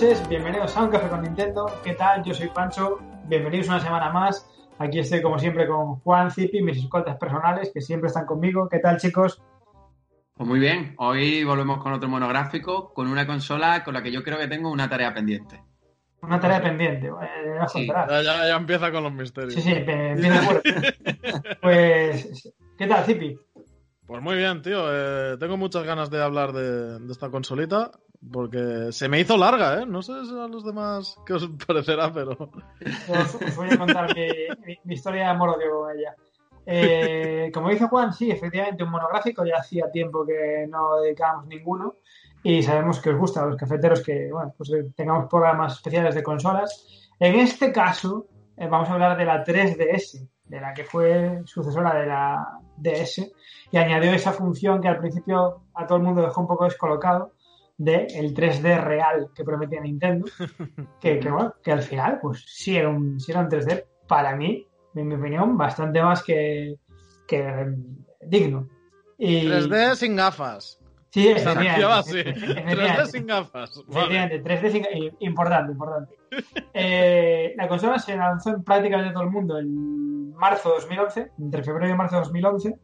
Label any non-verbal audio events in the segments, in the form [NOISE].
Noches, bienvenidos a Un Café con Nintendo. ¿Qué tal? Yo soy Pancho. Bienvenidos una semana más. Aquí estoy como siempre con Juan Zipi, mis escoltas personales que siempre están conmigo. ¿Qué tal, chicos? Pues muy bien, hoy volvemos con otro monográfico, con una consola con la que yo creo que tengo una tarea pendiente. Una tarea pendiente, eh, sí. ya, ya, empieza con los misterios. Sí, sí, empieza fuerte. [LAUGHS] pues, ¿qué tal, Zipi? Pues muy bien, tío. Eh, tengo muchas ganas de hablar de, de, esta consolita. Porque se me hizo larga, ¿eh? No sé a los demás qué os parecerá, pero. Os, os voy a contar mi, mi, historia de amor-odio con ella. Eh, como dice Juan, sí, efectivamente, un monográfico. Ya hacía tiempo que no dedicábamos ninguno. Y sabemos que os gusta a los cafeteros que, bueno, pues tengamos programas especiales de consolas. En este caso, eh, vamos a hablar de la 3DS, de la que fue sucesora de la DS, y añadió esa función que al principio a todo el mundo dejó un poco descolocado de el 3D real que prometía Nintendo, [LAUGHS] que, que, bueno, que al final, pues sí era, un, sí era un 3D, para mí, en mi opinión, bastante más que, que digno. Y... 3D sin gafas. Sí, [LAUGHS] efectivamente. 3D sin gafas. Efectivamente, 3D sin Importante, importante. [LAUGHS] Eh, la consola se lanzó en prácticamente todo el mundo en marzo de 2011, entre febrero y marzo de 2011,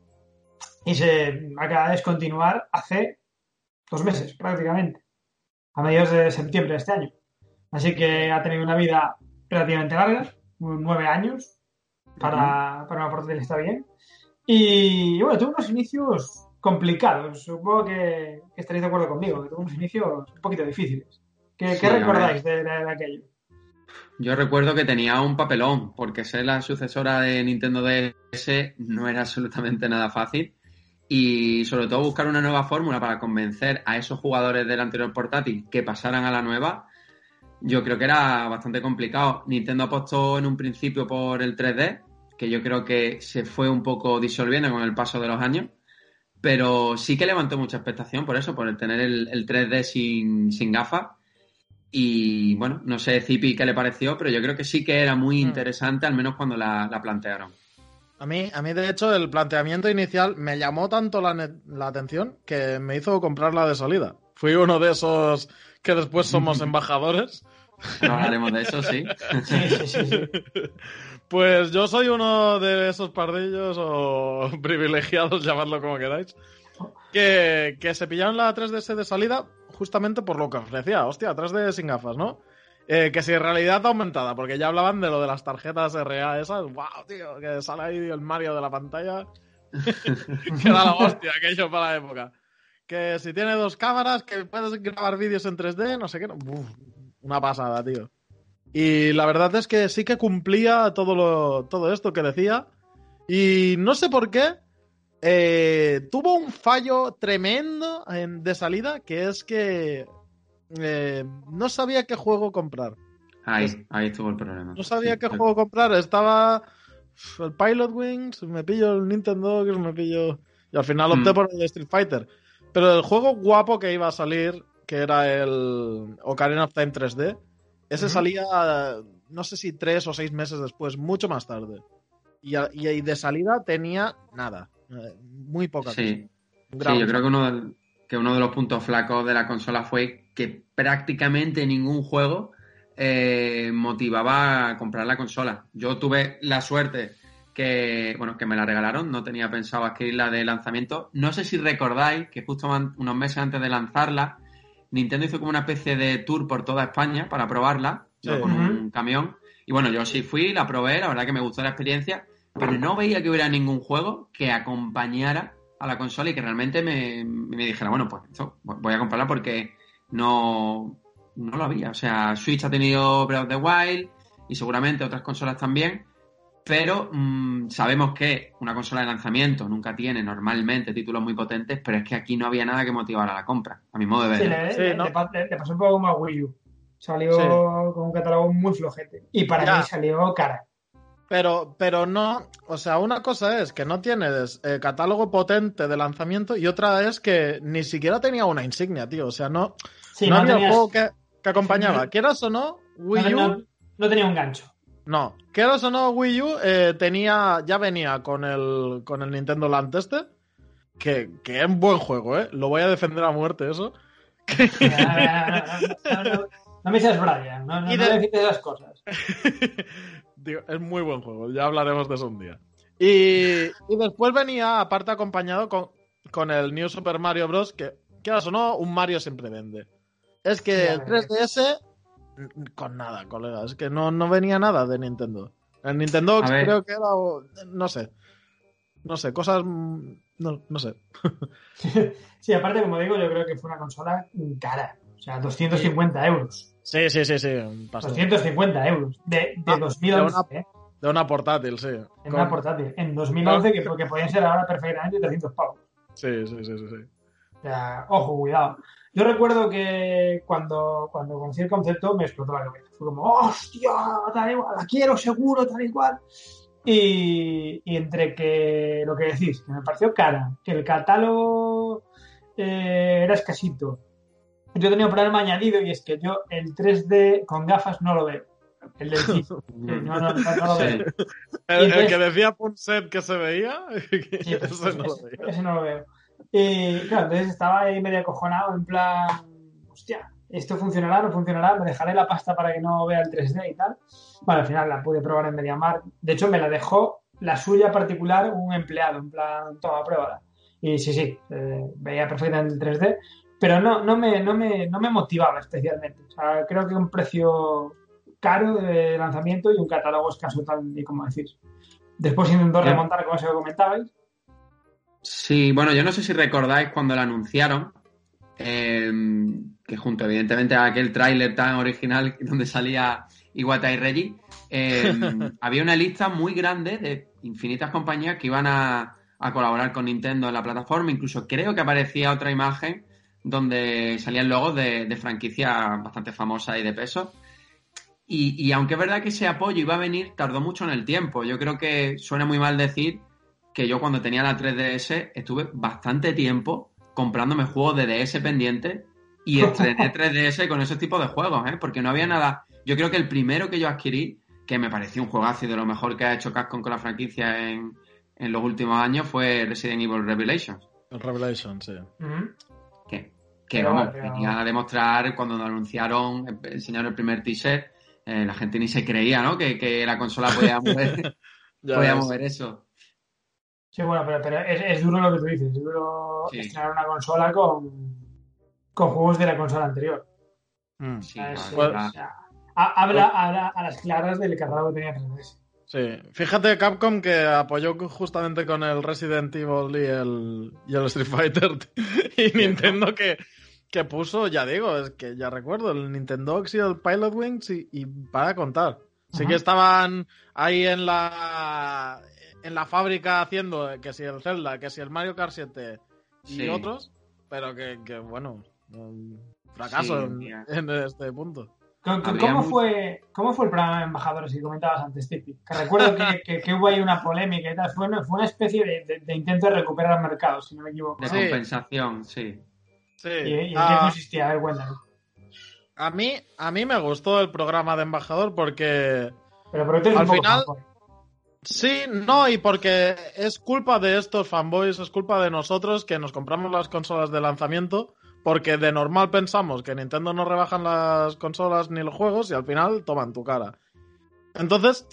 y se acaba de descontinuar hace dos meses prácticamente, a mediados de septiembre de este año. Así que ha tenido una vida relativamente larga, nueve años, para, para una portátil está bien. Y bueno, tuvo unos inicios complicados. Supongo que, que, estaréis de acuerdo conmigo, que tuvo unos inicios un poquito difíciles. ¿Qué, sí, ¿qué recordáis de, de, de, aquello? Yo recuerdo que tenía un papelón, porque ser la sucesora de Nintendo DS no era absolutamente nada fácil y sobre todo buscar una nueva fórmula para convencer a esos jugadores del anterior portátil que pasaran a la nueva, yo creo que era bastante complicado. Nintendo apostó en un principio por el 3D, que yo creo que se fue un poco disolviendo con el paso de los años, pero sí que levantó mucha expectación por eso, por el tener el, el 3D sin, sin gafas. Y bueno, no sé, Zipi, qué le pareció, pero yo creo que sí que era muy interesante, al menos cuando la, la plantearon. A mí, a mí, de hecho, el planteamiento inicial me llamó tanto la, la, atención que me hizo comprarla de salida. Fui uno de esos que después somos [LAUGHS] embajadores. No hablaremos de eso, sí. Sí, sí, sí, sí. [LAUGHS] Pues yo soy uno de esos pardillos o [LAUGHS] privilegiados, llamadlo como queráis, que, que se pillaron la 3DS de salida justamente por lo que ofrecía. Hostia, 3D sin gafas, ¿no? Eh, que si realidad aumentada, porque ya hablaban de lo de las tarjetas RA esas. ¡Wow, tío! Que sale ahí el Mario de la pantalla. [LAUGHS] que da la hostia aquello para la época. Que si tiene dos cámaras, que puedes grabar vídeos en 3D, no sé qué. Uf, una pasada, tío. Y la verdad es que sí que cumplía todo, lo, todo esto que decía. Y no sé por qué. Eh, tuvo un fallo tremendo en, de salida, que es que eh, no sabía qué juego comprar. Ahí, ahí estuvo el problema. No sabía sí, qué juego comprar. Estaba el Pilot Wings, me pillo el Nintendo, que me pillo. Y al final opté mm. por el Street Fighter. Pero el juego guapo que iba a salir, que era el Ocarina of Time 3D, ese salía, no sé si tres o seis meses después, mucho más tarde. Y, y de salida tenía nada. Muy poca. Sí, sí yo creo que uno, de, que uno de los puntos flacos de la consola fue que prácticamente ningún juego eh, motivaba a comprar la consola. Yo tuve la suerte que, bueno, que me la regalaron, no tenía pensado adquirirla de lanzamiento. No sé si recordáis que justo unos meses antes de lanzarla, Nintendo hizo como una especie de tour por toda España para probarla sí. con uh -huh. un camión. Y bueno, yo sí fui, la probé, la verdad que me gustó la experiencia, pero no veía que hubiera ningún juego que acompañara a la consola y que realmente me, me dijera, bueno, pues esto, voy a comprarla porque no, no lo había. O sea, Switch ha tenido Breath of the Wild y seguramente otras consolas también, pero mmm, sabemos que una consola de lanzamiento nunca tiene normalmente títulos muy potentes, pero es que aquí no había nada que motivara la compra, a mi modo de ver. Sí, le, sí, ¿no? le, le pasó un poco como a Wii U. Salió sí. con un catálogo muy flojete. Y para ya. mí salió cara. Pero, pero no, o sea, una cosa es que no tienes eh, catálogo potente de lanzamiento y otra es que ni siquiera tenía una insignia, tío. O sea, no, sí, no, no había tenías... juego que, que acompañaba. Sí, [LAUGHS] Quieras o no, Wii no, U. No, tenía un gancho. No, quieras o no, Wii U eh, tenía, ya venía con el, con el Nintendo Land este, que, que es un buen juego, ¿eh? Lo voy a defender a muerte, eso. [LAUGHS] No me seas Brian, no, no, [LAUGHS] Y no de- decís esas cosas. Digo, es muy buen juego, ya hablaremos de eso un día. Y, y después venía, aparte, acompañado con, con el New Super Mario Bros. que, quieras o no, un Mario siempre vende. Es que el ves. 3DS, mm, con nada, colega, es que no, no venía nada de Nintendo. El Nintendo A ver. creo que era, no sé, no sé, cosas, mm, no, no sé. [LAUGHS] Sí, aparte, como digo, yo creo que fue una consola cara. O sea, 250 euros. Sí, sí, sí, sí, un pastel. 250 euros. De, de Ah, 2011, de una- ¿eh? De una portátil, sí. En Con- una portátil. En 2011, que, que podían ser ahora perfectamente 300 pavos. Sí, sí, sí, sí, sí. O sea, ojo, cuidado. Yo recuerdo que cuando, cuando conocí el concepto me explotó la cabeza. Fue como, hostia, tal y cual, la quiero seguro, tal y cual. Y, y entre que lo que decís, que me pareció cara, que el catálogo eh, era escasito. Yo tenía un problema añadido y es que yo el 3D con gafas no lo veo. El del. [LAUGHS] No, no, no, no lo veo. El, el entonces- que decía Punset que se veía, [LAUGHS] Sí, pues, ese no lo ese- veía. ese no lo veo. Y claro, entonces estaba ahí medio acojonado, en plan, hostia, ¿esto funcionará? ¿No funcionará? ¿Me dejaré la pasta para que no vea el 3D y tal? Bueno, al final la pude probar en MediaMarkt. De hecho, me la dejó la suya particular un empleado, en plan, toma, pruébala. Y sí, sí, eh, veía perfectamente el 3D, pero no, no, me, no, me, no me motivaba especialmente. O sea, creo que un precio caro de lanzamiento y un catálogo escaso, tal y como decís. Después intentó remontar, como eso que comentabais. Sí, bueno, yo no sé si recordáis cuando la anunciaron, eh, que junto evidentemente a aquel tráiler tan original donde salía Iwata y Reggie, eh, [LAUGHS] había una lista muy grande de infinitas compañías que iban a, a colaborar con Nintendo en la plataforma. Incluso creo que aparecía otra imagen donde salían logos de, de franquicias bastante famosas y de peso. Y, y aunque es verdad que ese apoyo iba a venir, tardó mucho en el tiempo. Yo creo que suena muy mal decir que yo cuando tenía la 3DS estuve bastante tiempo comprándome juegos de DS pendientes y [LAUGHS] estrené 3DS con esos tipos de juegos, ¿eh? Porque no había nada. Yo creo que el primero que yo adquirí, que me pareció un juegazo y de lo mejor que ha hecho Capcom con la franquicia en, en los últimos años, fue Resident Evil Revelations. El Revelation, sí. Ujú. Que, vamos, pero- venía a demostrar cuando nos anunciaron, eh, enseñaron el primer teaser, eh, la gente ni se creía, ¿no? Que, que la consola podía [LAUGHS] mover, podía ves. mover eso. Sí, bueno, pero, pero es, es duro lo que tú dices. Es duro Sí. estrenar una consola con, con juegos de la consola anterior. Mm. Sí, o sea, habla, habla a las claras del catálogo que tenía 3DS. Sí, fíjate Capcom que apoyó justamente con el Resident Evil y el, y el Street Fighter [LAUGHS] y Nintendo que, que puso, ya digo, es que ya recuerdo, el Nintendo y el Pilot Wings y, y para contar. Sí Ajá. que estaban ahí en la en la fábrica haciendo que si el Zelda, que si el Mario Kart 7 y Sí. otros, pero que, que, bueno, un fracaso Sí, en, en este punto. ¿Cómo, fue, ¿Cómo fue el programa de embajadores que comentabas antes, Tipi? Que recuerdo que, que- que hubo ahí una polémica y tal. Fue, una- fue una especie de, de- de intento de recuperar el mercado, si no me equivoco. De ¿no? Sí. compensación, sí. Sí. ¿Y, y en qué Ah, consistía? A ver, cuéntanos. A mí, a mí me gustó el programa de embajador porque Pero, pero Al poco final- sí, no, y porque es culpa de estos fanboys, es culpa de nosotros que nos compramos las consolas de lanzamiento porque de normal pensamos que Nintendo no rebajan las consolas ni los juegos y al final toman tu cara. Entonces,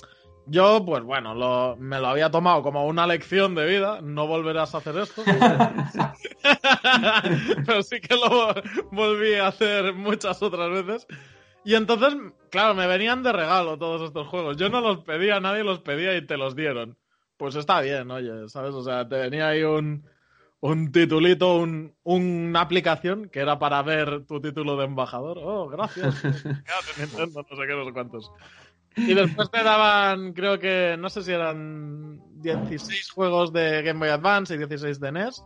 yo, pues bueno, lo- me lo había tomado como una lección de vida, no volverás a hacer esto. [LAUGHS] Pero sí que lo volví a hacer muchas otras veces. Y entonces, claro, me venían de regalo todos estos juegos. Yo no los pedía, nadie los pedía y te los dieron. Pues está bien, oye, ¿sabes? O sea, te venía ahí un, un titulito, un, una aplicación que era para ver tu título de embajador. Oh, gracias. [LAUGHS] Nintendo, no sé qué, no sé cuántos. Y después te daban, creo que, no sé si eran 16 juegos de Game Boy Advance y 16 de NES.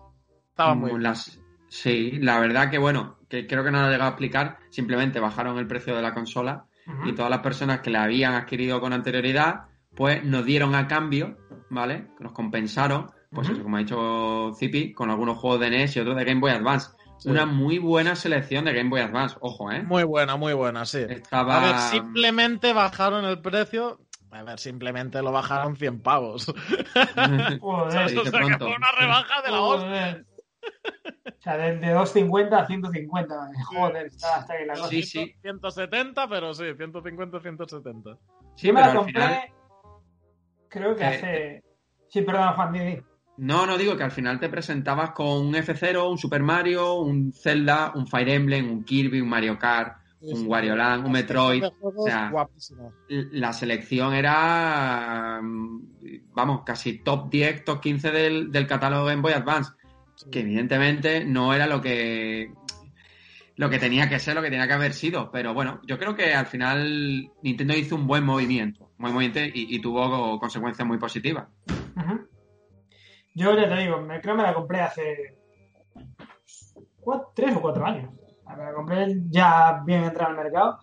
Estaban muy bien. las- Sí, la verdad que bueno, que creo que no lo he llegado a explicar, simplemente bajaron el precio de la consola y todas las personas que la habían adquirido con anterioridad, pues nos dieron a cambio, ¿vale? Nos compensaron, pues eso, como ha dicho Zipi, con algunos juegos de NES y otros de Game Boy Advance. Sí. Una muy buena selección de Game Boy Advance, ojo, ¿eh? Muy buena, muy buena, sí. Estaba... A ver, simplemente bajaron el precio. A ver, simplemente lo bajaron 100 pavos. [LAUGHS] Joder, o sea, que pronto. fue una rebaja de la hostia. Joder. sea, de, de 250 a 150. Joder, está hasta ahí la cosa. Sí, sí. 170, pero sí, 150, 170. Sí, Yo me la compré, final. creo que Eh, hace... Sí, perdón, Juan, di, di. No, no digo que al final te presentabas con un F0, un Super Mario, un Zelda, un Fire Emblem, un Kirby, un Mario Kart, un Wario Land, un Metroid. O sea. La selección era, mm, vamos, casi top 10, top 15 del, del catálogo Game Boy Advance, que evidentemente no era lo que lo que tenía que ser, lo que tenía que haber sido. Pero bueno, yo creo que al final Nintendo hizo un buen movimiento, un buen movimiento y, y tuvo consecuencias muy positivas. Ujú. Yo ya te digo, me, creo que me la compré hace tres o cuatro años. Me la compré ya bien entrada al mercado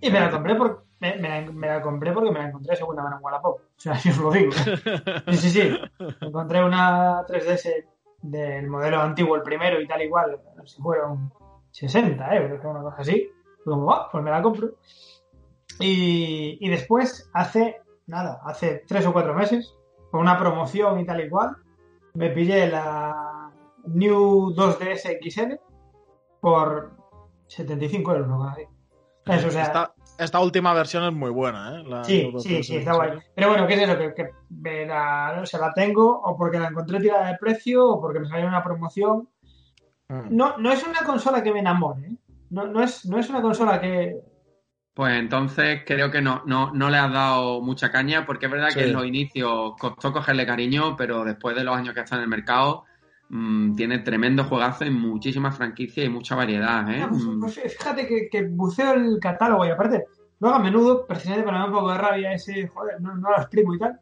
y me la compré por, me, la, compré porque me la encontré segunda mano en Wallapop. O sea, [LAUGHS] yo os lo digo. Sí, sí, sí. Encontré una 3DS del modelo antiguo, el primero y tal igual, si fueron 60 euros una cosa así. Como, "Ah, pues me la compro. Y, y después, hace, nada, hace tres o cuatro meses, con una promoción y tal y me pillé la New 2DS XL por 75 euros, ¿no? Eso, o sea, esta, esta última versión es muy buena, ¿eh? La Sí, sí, 360. sí, está guay. Pero bueno, ¿qué es eso? Que, que me la, o sea, la tengo o porque la encontré tirada de precio o porque me salió una promoción. Mm. No, no es una consola que me enamore. ¿eh? No, no, es, no es una consola que... Pues entonces creo que no, no, no le has dado mucha caña, porque es verdad Sí. que en los inicios costó cogerle cariño, pero después de los años que está en el mercado, mm, tiene tremendo juegazo y muchísimas franquicias y mucha variedad, ¿eh? Ah, pues, Mm, pues fíjate que, que buceo el catálogo y aparte, luego a menudo, precisamente para dar un poco de rabia ese, joder, no, no lo exprimo y tal.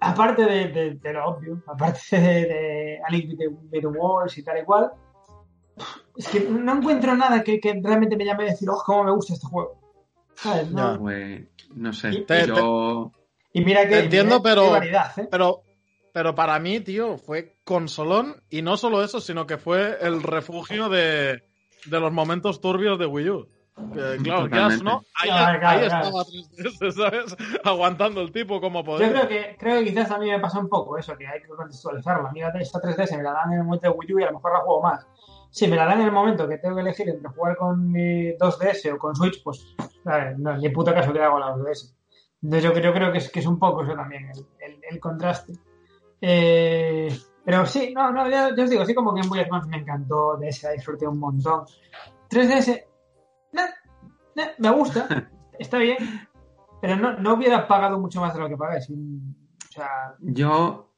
Aparte de, de- de lo obvio, aparte [LAUGHS] de, de A Link with the, with the Walls y tal y cual, es que no encuentro nada que, que realmente me llame a decir, oh, cómo me gusta este juego. ¿Sabes? No- Ya. Pues no sé, Y- Te- yo... Y mira que Te entiendo, mira qué pero- variedad, ¿eh? Pero, pero para mí, tío, fue consolón y no solo eso, sino que fue el refugio de, de los momentos turbios de Wii U. Que, claro, o no, ahí, Claro, claro, ahí claro. estaba 3DS, ¿sabes? [LAUGHS] Aguantando el tipo como Yo podía. creo que, creo que quizás a mí me pasa un poco eso, que hay que contextualizarlo. A mí la- esta 3DS me la dan en el momento de Wii U y a lo mejor la juego más. Si me la dan en el momento que tengo que elegir entre jugar con mi 2DS o con Switch, pues ¿sabes? no, ni puto caso que hago la 2DS. Entonces yo, yo creo que es, que es un poco eso también, el, el- el contraste. Eh, pero sí, no, no, ya, ya os digo, así como Game Boy Advance me encantó, DS la disfruté un montón. 3DS, nah, nah, me gusta, [LAUGHS] está bien, pero no, no hubiera pagado mucho más de lo que pagué. sin- o sea, Yo,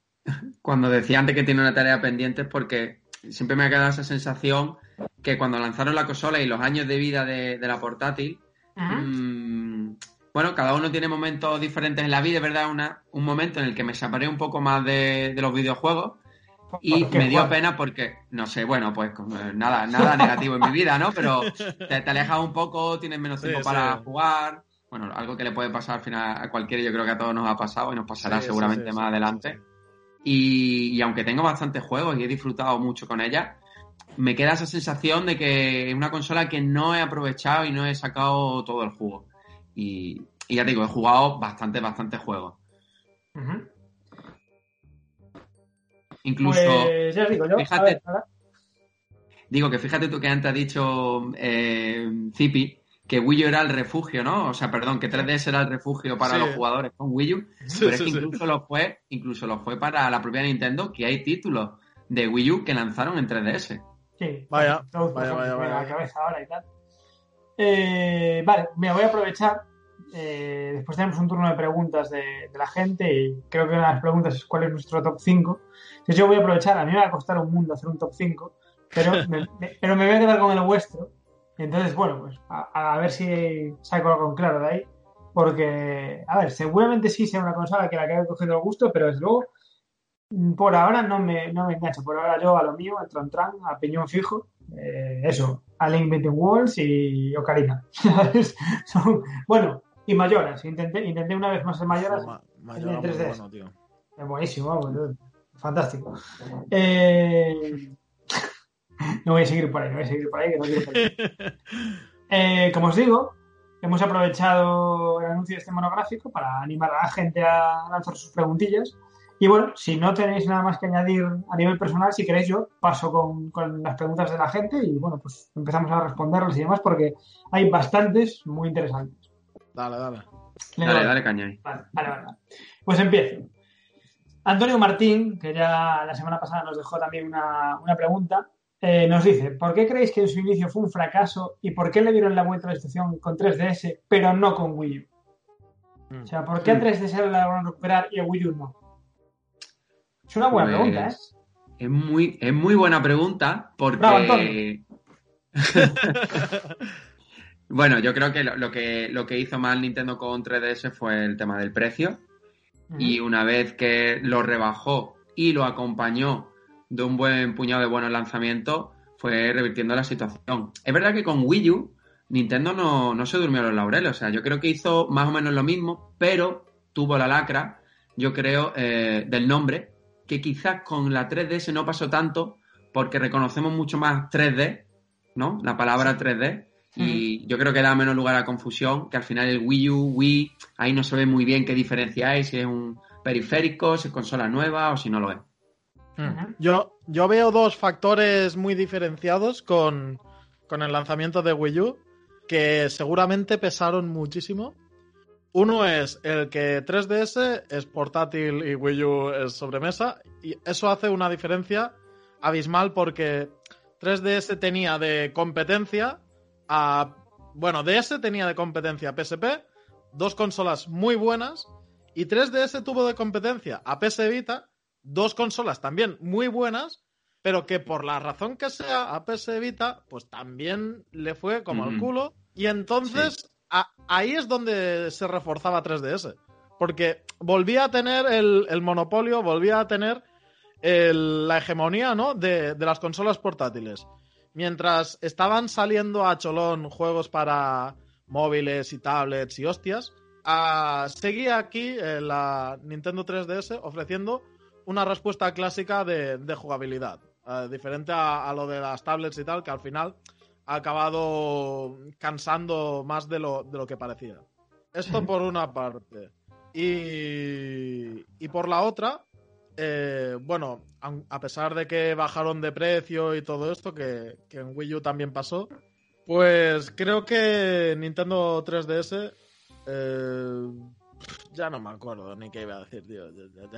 cuando decía antes que tiene una tarea pendiente es porque siempre me ha quedado esa sensación que cuando lanzaron la consola y los años de vida de, de la portátil, mm, bueno, cada uno tiene momentos diferentes en la vida, es verdad, una, un momento en el que me separé un poco más de, de los videojuegos y ¿por qué, me dio pena porque, no sé, bueno, pues eh, nada, nada negativo en mi vida, ¿no? Pero te, te alejas un poco, tienes menos tiempo sí. para jugar. Bueno, algo que le puede pasar al final a cualquiera, yo creo que a todos nos ha pasado y nos pasará Sí, seguramente sí, más sí, adelante. Y, y aunque tengo bastantes juegos y he disfrutado mucho con ella, me queda esa sensación de que es una consola que no he aprovechado y no he sacado todo el jugo. Y, y ya te digo, he jugado bastante, bastante juegos. Incluso, Pues ya os digo yo. fíjate- a ver, ahora- digo que fíjate tú que antes has dicho eh, Zipi, que Wii U era el refugio, ¿no? O sea, perdón, que 3DS era el refugio para Sí. los jugadores con Wii U, Sí, pero es sí, que sí. incluso lo fue, incluso lo fue para la propia Nintendo, que hay títulos de Wii U que lanzaron en 3DS. Sí, Vaya, todos vaya, vaya, vaya, a la cabeza ahora y tal. Eh, vale, me voy a aprovechar. eh, después tenemos un turno de preguntas de, de la gente y creo que una de las preguntas es cuál es nuestro top 5. Entonces yo voy a aprovechar, a mí me va a costar un mundo hacer un top 5, pero me, me- pero me voy a quedar con el vuestro. Entonces, bueno, pues a, a ver si saco algo en claro de ahí. Porque, a ver, seguramente sí sea una consola que la que haya cogido el gusto, pero desde luego Mm, Por ahora no me, no me engancha. Por ahora yo a lo mío, a Tron Tran, a Piñón Fijo. eh, eso, a Link Between Worlds y Ocarina. [LAUGHS] ¿Sabes? Son- bueno, y Mayoras. Intenté, intenté una vez más el Mayoras. Ma- Mayora en muy 3DS. bueno, tío. Es buenísimo, vamos, fantástico. Eh, No voy a seguir por ahí, no voy a seguir por ahí, que no quiero perder. Eh, como os digo, hemos aprovechado el anuncio de este monográfico para animar a la gente a lanzar sus preguntillas. Y bueno, si no tenéis nada más que añadir a nivel personal, si queréis yo paso con, con las preguntas de la gente y bueno, pues empezamos a responderlas y demás porque hay bastantes muy interesantes. Dale, dale. Dale, dale caña ahí. Vale, vale, vale. Pues empiezo. Antonio Martín, que ya la semana pasada nos dejó también una, una pregunta, eh, nos dice, ¿por qué creéis que en su inicio fue un fracaso y por qué le dieron la vuelta a la situación con 3DS pero no con Wii U? O sea, ¿por qué a 3DS la van a recuperar y a Wii U no? Es una buena Pues, pregunta, ¿eh? Es muy, es muy buena pregunta porque... Bravo, [LAUGHS] bueno, yo creo que lo, lo que lo que hizo mal Nintendo con 3DS fue el tema del precio. Y una vez que lo rebajó y lo acompañó de un buen puñado de buenos lanzamientos, fue revirtiendo la situación. Es verdad que con Wii U, Nintendo no, no se durmió los laureles. O sea, yo creo que hizo más o menos lo mismo, pero tuvo la lacra, yo creo, eh, del nombre, que quizás con la 3DS no pasó tanto, porque reconocemos mucho más 3D, ¿no? La palabra 3D. Y yo creo que da menos lugar a confusión, que al final el Wii U, Wii, ahí no se ve muy bien qué diferencia hay, si es un periférico, si es consola nueva o si no lo es. Yo, yo veo dos factores muy diferenciados con, con el lanzamiento de Wii U que seguramente pesaron muchísimo. Uno es el que 3DS es portátil y Wii U es sobremesa y eso hace una diferencia abismal porque 3DS tenía de competencia a... Bueno, DS tenía de competencia a PSP, dos consolas muy buenas y 3DS tuvo de competencia a PS Vita, dos consolas también muy buenas, pero que por la razón que sea a PS Vita, pues también le fue como Ujú. culo. Y entonces a- ahí es donde se reforzaba 3DS. Porque volvía a tener el, el monopolio, volvía a tener el- la hegemonía ¿no? de, de las consolas portátiles. Mientras estaban saliendo a cholón juegos para móviles y tablets y hostias, ah, seguía aquí eh, la Nintendo 3DS ofreciendo una respuesta clásica de, de jugabilidad. eh, diferente a, a lo de las tablets y tal, que al final ha acabado cansando más de lo, de lo que parecía. Esto por [LAUGHS] una parte. Y, y por la otra, eh, bueno, a pesar de que bajaron de precio y todo esto, que, que en Wii U también pasó, pues creo que Nintendo 3DS... eh, ya no me acuerdo ni qué iba a decir, tío.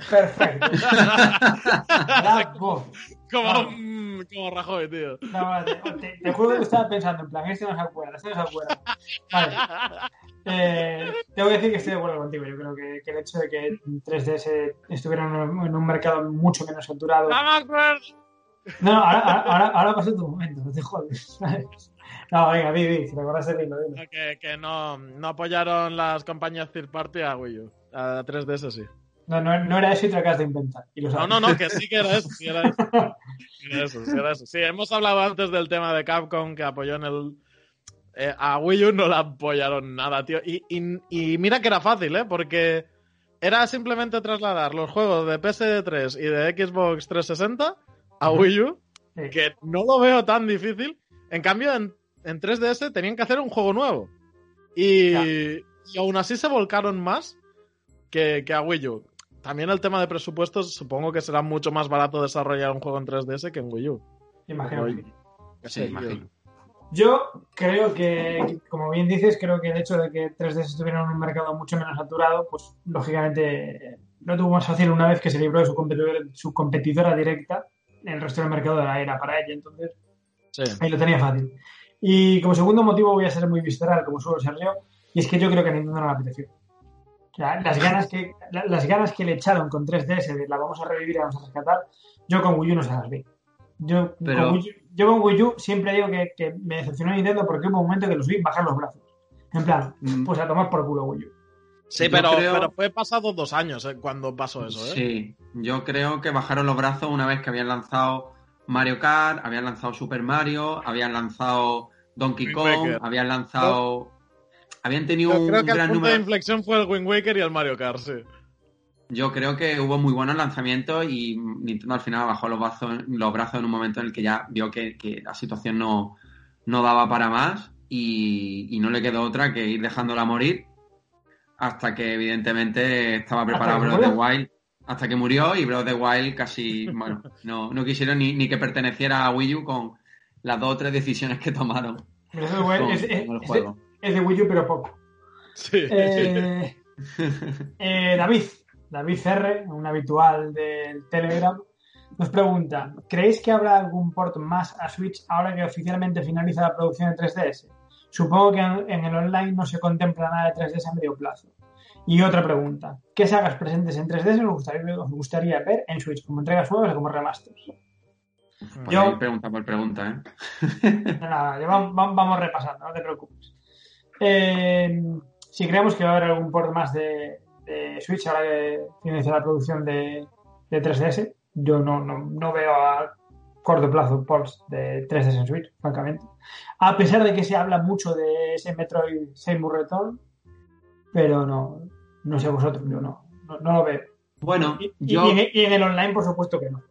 Perfecto. [LAUGHS] Como, mm, como Rajoy, tío. No, vale, te, te- juro que estaba pensando, en plan, este no se acuerda, este no se acuerda. Vale. Eh, tengo que decir que estoy de acuerdo contigo. Yo creo que, que el hecho de que 3DS estuviera en un, en un mercado mucho menos saturado. ¡No me acuerdo! No, ahora, ahora, ahora, ahora pasó tu momento, no te jodes. ¿sabes? No, venga, di, di, si te acuerdas de dilo, dilo. Que, que no, no apoyaron las compañías third party a Wii U. A 3DS sí. No, no, no era eso y te acabas de inventar. Y lo No, no, no, que sí que era eso, sí era eso. [LAUGHS] Sí era eso, sí era eso. Sí, hemos hablado antes del tema de Capcom que apoyó en el... eh, a Wii U no la apoyaron nada, tío. Y, y- y mira que era fácil, ¿eh? Porque era simplemente trasladar los juegos de PS3 y de Xbox 360 a. Wii U, Sí. que no lo veo tan difícil. En cambio, en, en 3DS tenían que hacer un juego nuevo. Y, y aún así se volcaron más que, que a Wii U. También el tema de presupuestos, supongo que será mucho más barato desarrollar un juego en 3DS que en Wii U. Imagino que sí. Imagino. Yo creo que, como bien dices, creo que el hecho de que 3DS estuviera en un mercado mucho menos saturado, pues lógicamente lo tuvo más fácil una vez que se libró de su competidora, su competidora directa. El resto del mercado era, era para ella, entonces Sí. ahí lo tenía fácil. Y como segundo motivo voy a ser muy visceral, como suelo ser yo, y es que yo creo que a Nintendo no le apeteció. O sea, las ganas que, la- las ganas que le echaron con 3DS de la vamos a revivir y la vamos a rescatar, yo con Wii U no se las vi. Yo, Pero- con, Wii U, yo con Wii U siempre digo que, que me decepcionó Nintendo porque hubo un momento que los vi bajar los brazos. En plan, Mm. pues a tomar por culo Wii U. Sí, pero, creo- pero fue pasado dos años eh, cuando pasó eso, ¿eh? Sí, yo creo que bajaron los brazos una vez que habían lanzado Mario Kart, habían lanzado Super Mario, habían lanzado Donkey Wind Kong, Waker. habían lanzado... Habían tenido Yo un creo que el gran punto de número... inflexión fue el Wind Waker y el Mario Kart, sí. Yo creo que hubo muy buenos lanzamientos y Nintendo al final bajó los brazos, los brazos en un momento en el que ya vio que, que la situación no, no daba para más y, y no le quedó otra que ir dejándola morir hasta que evidentemente estaba preparado Breath of the. Wild hasta que murió y Breath of the Wild casi, [LAUGHS] bueno, no, no quisieron ni, ni que perteneciera a Wii U con las dos o tres decisiones que tomaron. Breath of the Wild con- es, es- con el es juego. de, es de Wii U, pero poco. Sí. Eh, eh, David, David R, un habitual del Telegram, nos pregunta: ¿Creéis que habrá algún port más a Switch ahora que oficialmente finaliza la producción de 3DS? Supongo que en, en el online no se contempla nada de 3DS a medio plazo. Y otra pregunta: ¿Qué sagas presentes en 3DS os gustaría, os gustaría ver en Switch? ¿Como entregas nuevas o como remasters? Pues Yo- ahí pregunta por pregunta, ¿eh? [LAUGHS] Nada, ya vam- vam- vamos repasando, no te preocupes. Eh, si creemos que va a haber algún port más de, de Switch ahora que finaliza la producción de, de 3DS, yo no, no, no veo a corto plazo ports de 3DS en Switch, francamente. A pesar de que se habla mucho de ese Metroid Samus Return, pero no, no sé vosotros, yo no, no, no lo veo. Bueno, Y, y- yo... y en, y en el online, por supuesto que no.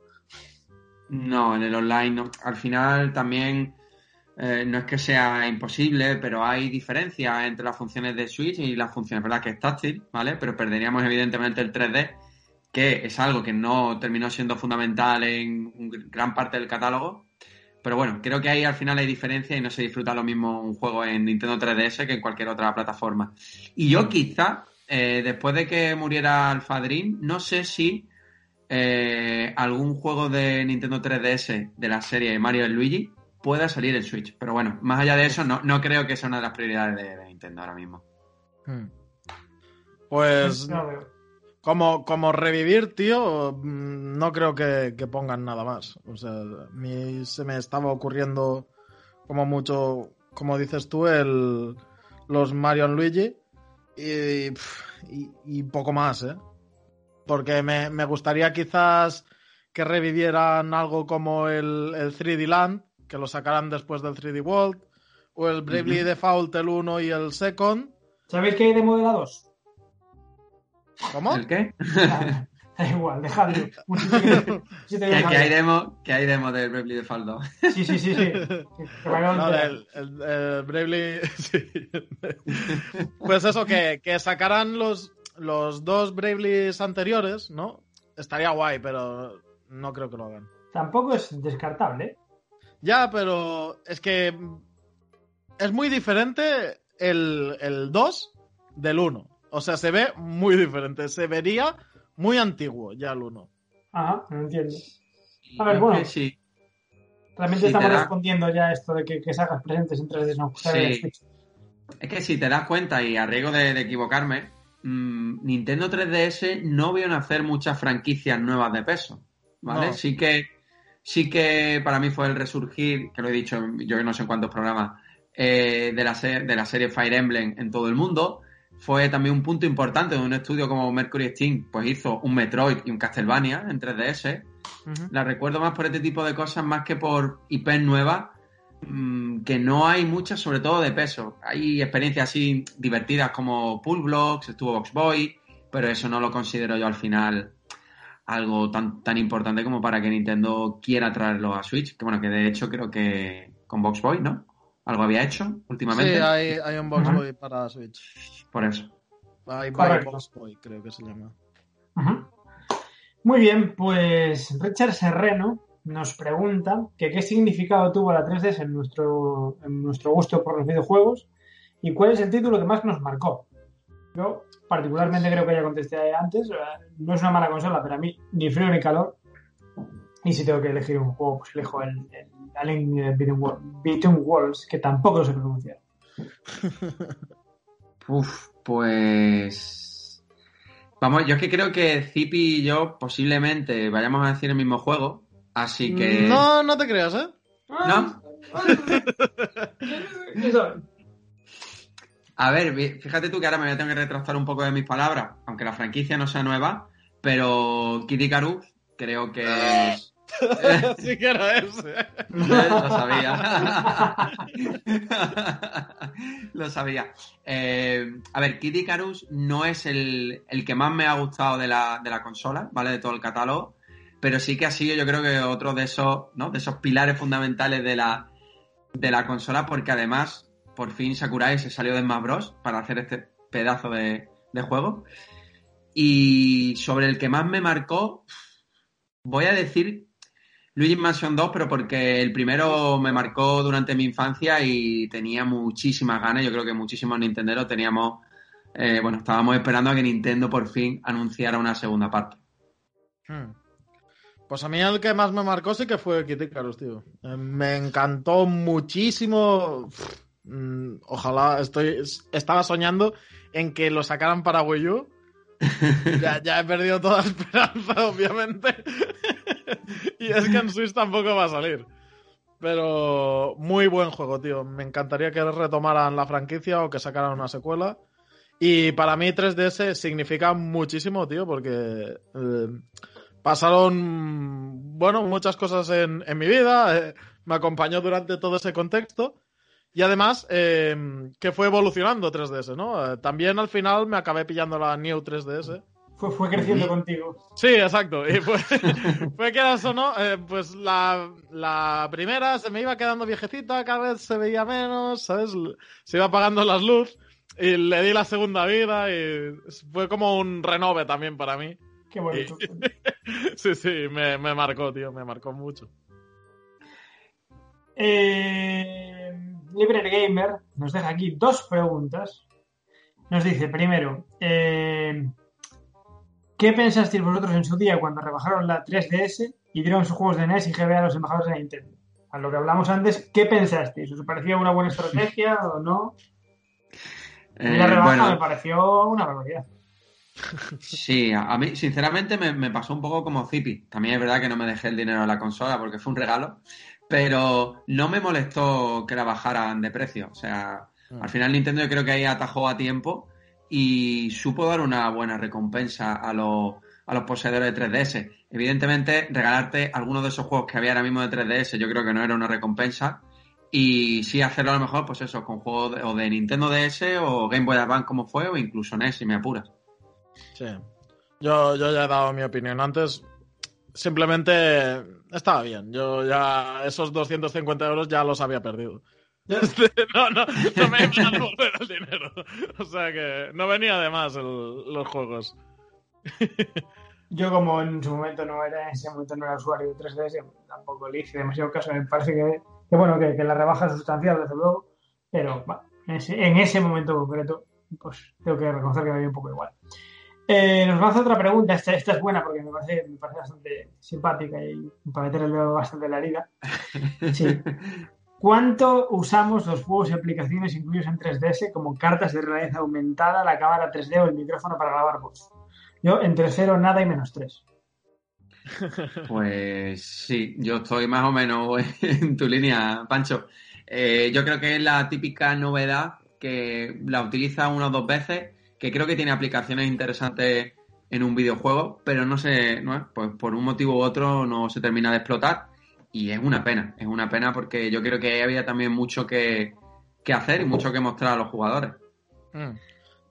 No, en el online no. Al final también eh, no es que sea imposible, pero hay diferencias entre las funciones de Switch y las funciones, ¿verdad? Que es táctil, ¿vale? Pero perderíamos evidentemente el 3D, que es algo que no terminó siendo fundamental en gran parte del catálogo. Pero bueno, creo que ahí al final hay diferencia y no se disfruta lo mismo un juego en Nintendo 3DS que en cualquier otra plataforma. Y yo quizá, eh, después de que muriera Alpha Dream, no sé si eh, algún juego de Nintendo 3DS de la serie Mario y Luigi pueda salir en Switch. Pero bueno, más allá de eso, no, no creo que sea una de las prioridades de, de Nintendo ahora mismo. Hmm. Pues como, como revivir, tío, mm, no creo que, que pongan nada más. O sea, a mí se me estaba ocurriendo como mucho, como dices tú, el, los Mario Luigi y, y, y poco más, ¿eh? Porque me, me gustaría quizás que revivieran algo como el, el 3D Land, que lo sacaran después del 3D World, o el Bravely Ujú. Default, el 1 y el Second. ¿Sabéis que hay de la 2? ¿Cómo? ¿El qué? [LAUGHS] Da igual, dejadlo. [LAUGHS] Que- que hay demo, que hay demo del Bravely Default 2. Sí, sí, sí, sí. [LAUGHS] De No, el, el- el Bravely. sí. Pues eso, que, que sacaran los, los dos Bravelys anteriores, ¿no? Estaría guay, pero no creo que lo hagan. Tampoco es descartable. ¿eh? Ya, pero es que es muy diferente el, el 2 del 1. O sea, se ve muy diferente. Se vería muy antiguo ya el 1. Ajá, no entiendo. A ver, bueno. que sí. Realmente Sí, estamos da- respondiendo ya esto de que, que sagas presentes en 3D no se ve en Sí. Es que si te das cuenta, y a riesgo de, de equivocarme, mm, Nintendo 3DS no vio nacer muchas franquicias nuevas de peso. ¿Vale? No. Sí que sí que para mí fue el resurgir, que lo he dicho yo no sé en cuántos programas, eh, de, la de la serie Fire Emblem en todo el mundo. Fue también un punto importante de un estudio como Mercury Steam, pues hizo un Metroid y un Castlevania en 3DS. La recuerdo más por este tipo de cosas más que por IP nuevas, mm, que no hay muchas, sobre todo de peso. Hay experiencias así divertidas como Pool Blocks, estuvo Box Boy, pero eso no lo considero yo al final algo tan, tan importante como para que Nintendo quiera traerlo a Switch. Que bueno, que de hecho creo que con Box Boy, ¿no? Algo había hecho últimamente. Sí, hay, hay un Box. Boy para Switch. Por eso. Hay. Box Boy, creo que se llama. Muy bien, pues Richard Serreno nos pregunta que qué significado tuvo la 3DS en nuestro, en nuestro gusto por los videojuegos y cuál es el título que más nos marcó. Yo particularmente creo que ya contesté antes, eh, no es una mala consola, pero a mí ni frío ni calor. Y si tengo que elegir un juego, pues elijo el, el Alien eh, Between Worlds, que tampoco lo sé pronunciar. [LAUGHS] Uf, pues. Vamos, yo es que creo que Zipi y yo posiblemente vayamos a decir el mismo juego. Así que. No, no te creas, ¿eh? ¿No? [LAUGHS] ¿Qué sabes? A ver, fíjate tú que ahora me voy a tener que retractar un poco de mis palabras, aunque la franquicia no sea nueva, pero Kid Icarus creo que [LAUGHS] sí que era ese. lo sabía. [LAUGHS] lo sabía. Eh, a ver, Kid Icarus no es el, el que más me ha gustado de la, de la consola, ¿vale? De todo el catálogo, pero sí que ha sido yo creo que otro de esos, ¿no? De esos pilares fundamentales de la, de la consola, porque además, por fin Sakurai se salió de Smash Bros. para hacer este pedazo de, de juego. Y sobre el que más me marcó, voy a decir Luigi Mansion 2, pero porque el primero me marcó durante mi infancia y tenía muchísimas ganas. Yo creo que muchísimos Nintendo teníamos, eh, bueno, estábamos esperando a que Nintendo por fin anunciara una segunda parte. Hmm. Pues a mí el que más me marcó sí que fue Kid Icarus, tío. Eh, me encantó muchísimo. Mm, ojalá estoy estaba soñando en que lo sacaran para Wii U. [LAUGHS] Ya, ya he perdido toda esperanza, obviamente. [LAUGHS] y es que en Switch tampoco va a salir. Pero muy buen juego, tío. Me encantaría que retomaran la franquicia o que sacaran una secuela. Y para mí 3DS significa muchísimo, tío, porque eh, pasaron, bueno, muchas cosas en, en mi vida. eh, me acompañó durante todo ese contexto. Y además, eh, que fue evolucionando 3DS, ¿no? También al final me acabé pillando la New 3DS. Fue, fue creciendo contigo. Sí, exacto. Y fue, [LAUGHS] fue que eso, ¿no? Eh, pues la, la primera se me iba quedando viejecita, cada vez se veía menos, ¿sabes? Se iba apagando las luz y le di la segunda vida y fue como un renove también para mí. Qué bonito. [LAUGHS] Sí, sí, me, me marcó, tío, me marcó mucho. Eh, Libre Gamer nos deja aquí dos preguntas. Nos dice, primero, eh, ¿qué pensasteis vosotros en su día cuando rebajaron la 3DS y dieron sus juegos de NES y GBA a los embajadores de Nintendo? A lo que hablamos antes, ¿qué pensasteis? ¿Os parecía una buena estrategia o no? La Eh, rebaja bueno, me pareció una barbaridad. Sí, a a mí sinceramente me, me pasó un poco como Zippy. También es verdad que no me dejé el dinero en la consola porque fue un regalo, pero no me molestó que la bajaran de precio. O sea, al final Nintendo yo creo que ahí atajó a tiempo y supo dar una buena recompensa a los, a los poseedores de 3DS. Evidentemente, regalarte algunos de esos juegos que había ahora mismo de 3DS yo creo que no era una recompensa. Y sí hacerlo a lo mejor, pues eso, con juegos de, o de Nintendo DS o Game Boy Advance como fue, o incluso NES, si me apuras. Sí. Yo, yo ya he dado mi opinión antes. Simplemente estaba bien. Yo ya esos 250 euros ya los había perdido. No, no, no me iban a devolver el dinero. O sea que no venía de más el- los juegos. Yo como en su momento no era, en ese momento no era usuario de 3DS, tampoco le hice demasiado caso. Me parece que, que bueno, que, que la rebaja es sustancial, desde luego, pero en, ese, en ese momento concreto, pues tengo que reconocer que me dio un poco igual. Eh, nos lanza otra pregunta, esta, esta es buena porque me parece, me parece bastante simpática y para meter el dedo bastante en la herida. [LAUGHS] Sí. ¿Cuánto usamos los juegos y aplicaciones incluidos en 3DS como cartas de realidad aumentada, la cámara 3D o el micrófono para grabar voz? Yo entre 0, nada y menos 3. [LAUGHS] Pues sí, yo estoy más o menos [LAUGHS] en tu línea, Pancho. Eh, yo creo que es la típica novedad que la utiliza una o dos veces, que creo que tiene aplicaciones interesantes en un videojuego, pero no sé, no, pues por un motivo u otro no se termina de explotar y es una pena, es una pena porque yo creo que había también mucho que, que hacer y mucho que mostrar a los jugadores. Mm.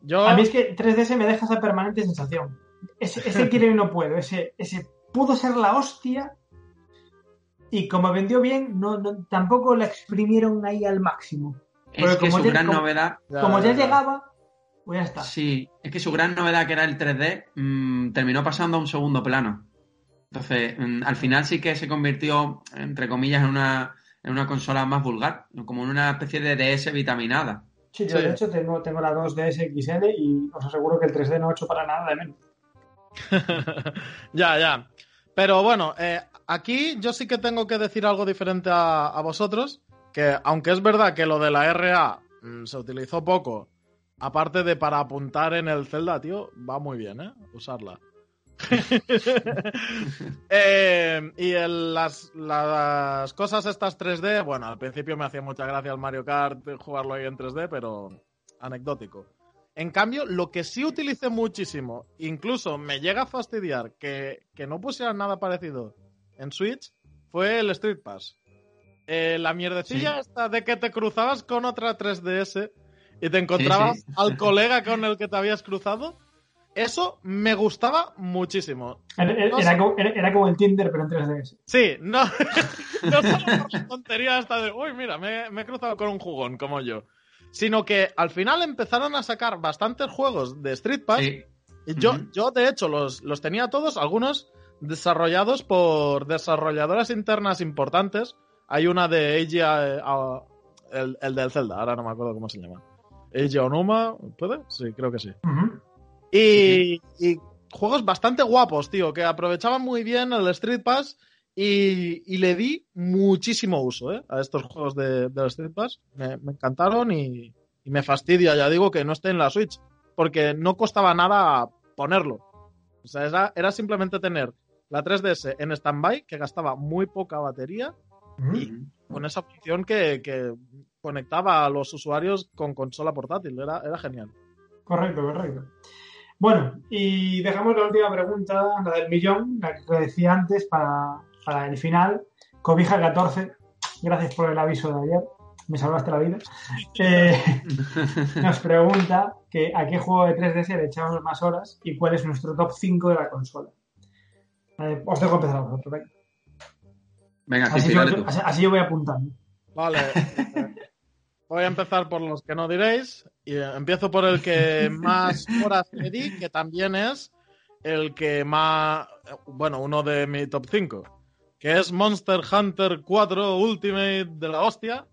Yo, A mí es que 3DS me deja esa permanente sensación. Ese, ese [LAUGHS] quiero y no puedo. Ese, ese pudo ser la hostia y como vendió bien, no, no- tampoco la exprimieron ahí al máximo. Es Pero que como su ya- gran como- novedad como ya ya. llegaba, pues ya está. Sí, es que su gran novedad, que era el 3D, mm, terminó pasando a un segundo plano. Entonces, mm, al final sí que se convirtió, entre comillas, en una, en una consola más vulgar, como en una especie de DS vitaminada. Sí, yo Sí. de hecho tengo, tengo la 2DS XL y os aseguro que el 3D no ha hecho para nada de menos. [LAUGHS] ya, ya. Pero bueno, eh, aquí yo sí que tengo que decir algo diferente a, a vosotros. Que aunque es verdad que lo de la RA mm, se utilizó poco, aparte de para apuntar en el Zelda, tío, va muy bien, ¿eh? Usarla. [LAUGHS] Eh, y el- las, las cosas estas 3D, bueno, al principio me hacía mucha gracia el Mario Kart jugarlo ahí en 3D, pero anecdótico. En cambio, lo que sí utilicé muchísimo, incluso me llega a fastidiar que, que no pusieran nada parecido en Switch, fue el Street Pass. Eh, la mierdecilla Sí. esta de que te cruzabas con otra 3DS y te encontrabas sí. al colega con el que te habías cruzado, eso me gustaba muchísimo. Era, era- No sé. era como, era- era como el Tinder, pero en 3DS. Sí, no, [LAUGHS] no solo por la tontería esta de, uy, mira, me, me he cruzado con un jugón como yo, sino que al final empezaron a sacar bastantes juegos de Street Pass Sí, Yo, Ujú. yo de hecho, los, los tenía todos, algunos desarrollados por desarrolladoras internas importantes. Hay una de Eiji, eh, ah, el, el del Zelda, ahora no me acuerdo cómo se llama. Eiji Onuma, ¿puede? Sí, creo que sí. Ujú. Y, y juegos bastante guapos, tío, que aprovechaban muy bien el Street Pass y, y le di muchísimo uso ¿eh? a estos juegos de, del Street Pass. Me, me encantaron y, y me fastidia, ya digo, que no esté en la Switch, porque no costaba nada ponerlo. O sea, era, era simplemente tener la 3DS en stand-by, que gastaba muy poca batería. Ujú. con esa opción que, que conectaba a los usuarios con consola portátil. Era, era genial. Correcto, correcto. Bueno, y dejamos la última pregunta, la del millón, la que decía antes para, para el final. Cobija 14, gracias por el aviso de ayer, me salvaste la vida. Eh, [LAUGHS] nos pregunta que a qué juego de 3DS le echamos más horas y cuál es nuestro top 5 de la consola. Eh, os dejo empezar a vosotros, venga. Venga, Así, yo voy apuntando. Vale. [LAUGHS] Voy a empezar por los que no diréis. Y eh, empiezo por el que [LAUGHS] más horas le di, que también es el que más. Bueno, uno de mi top 5. Que es Monster Hunter 4 Ultimate de la hostia.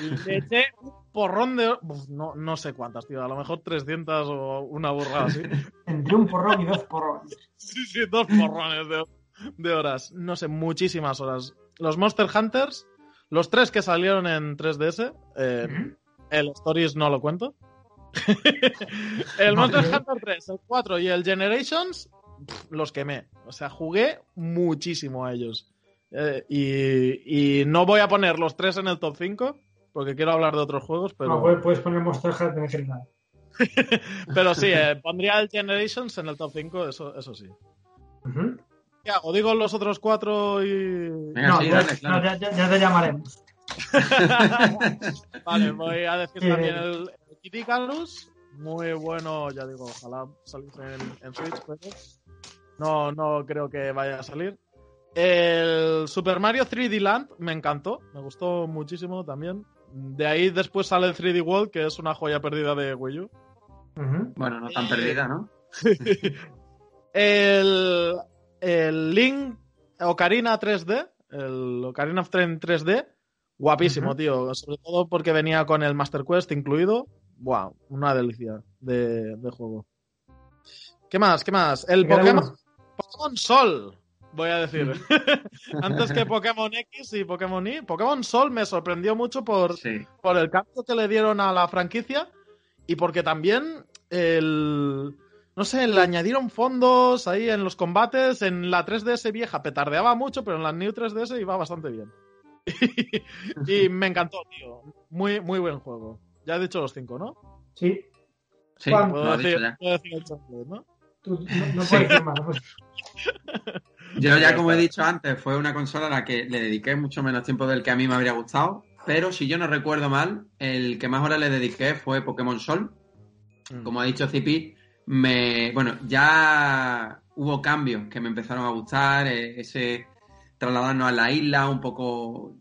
Y Le eché un porrón de. Uf, no, no sé cuántas, tío. A lo mejor 300 o una burrada así. [LAUGHS] Entre un porrón y dos porrones. Sí, sí, dos porrones de, de horas. No sé, muchísimas horas. Los Monster Hunters, los tres que salieron en 3DS, eh, el Stories no lo cuento. [LAUGHS] el. Monster Hunter 3, el 4 y el Generations, pff, los quemé. O sea, jugué muchísimo a ellos. Eh, y, y no voy a poner los tres en el top 5, porque quiero hablar de otros juegos, pero... No, puedes, puedes poner Monster Hunter en general. [LAUGHS] Pero sí, eh, pondría el Generations en el top 5, eso, eso sí. Ujú. ¿Qué hago? ¿Digo los otros cuatro y...? Venga, No, sí, ya, dale, claro. no, ya- ya- ya te llamaremos. [LAUGHS] vale, voy a decir Sí. también el, el Kid Icarus. Muy bueno, ya digo, ojalá saliese en, en Switch, pero no, no creo que vaya a salir. El Super Mario 3D Land me encantó, me gustó muchísimo también. De ahí después sale el 3D World, que es una joya perdida de Wii U. Bueno, no tan perdida, ¿no? [LAUGHS] El, el Link Ocarina 3D, el Ocarina of Time 3D, guapísimo, tío. Sobre todo porque venía con el Master Quest incluido. Wow, una delicia de, de juego. ¿Qué más? ¿Qué más? El Pokémon. Pokémon Sol, voy a decir. [LAUGHS] Antes que Pokémon X y Pokémon Y. Pokémon Sol me sorprendió mucho por, Sí. por el cambio que le dieron a la franquicia y porque también el no sé, le añadieron fondos ahí en los combates. En la 3DS vieja petardeaba mucho, pero en la New 3DS iba bastante bien. [LAUGHS] y me encantó, tío. Muy, muy buen juego. Ya he dicho los cinco, ¿no? Sí, Sí, Juan, Puedo decir, ya. puedo decir el chocolate, ¿no? tú no, no Sí. puedes decir más. pues. Yo ya, como he dicho antes, fue una consola a la que le dediqué mucho menos tiempo del que a mí me habría gustado. Pero si yo no recuerdo mal, el que más horas le dediqué fue Pokémon Sol. Mm. Como ha dicho Zipi, me, bueno, ya hubo cambios que me empezaron a gustar, eh, ese trasladarnos a la isla, un poco,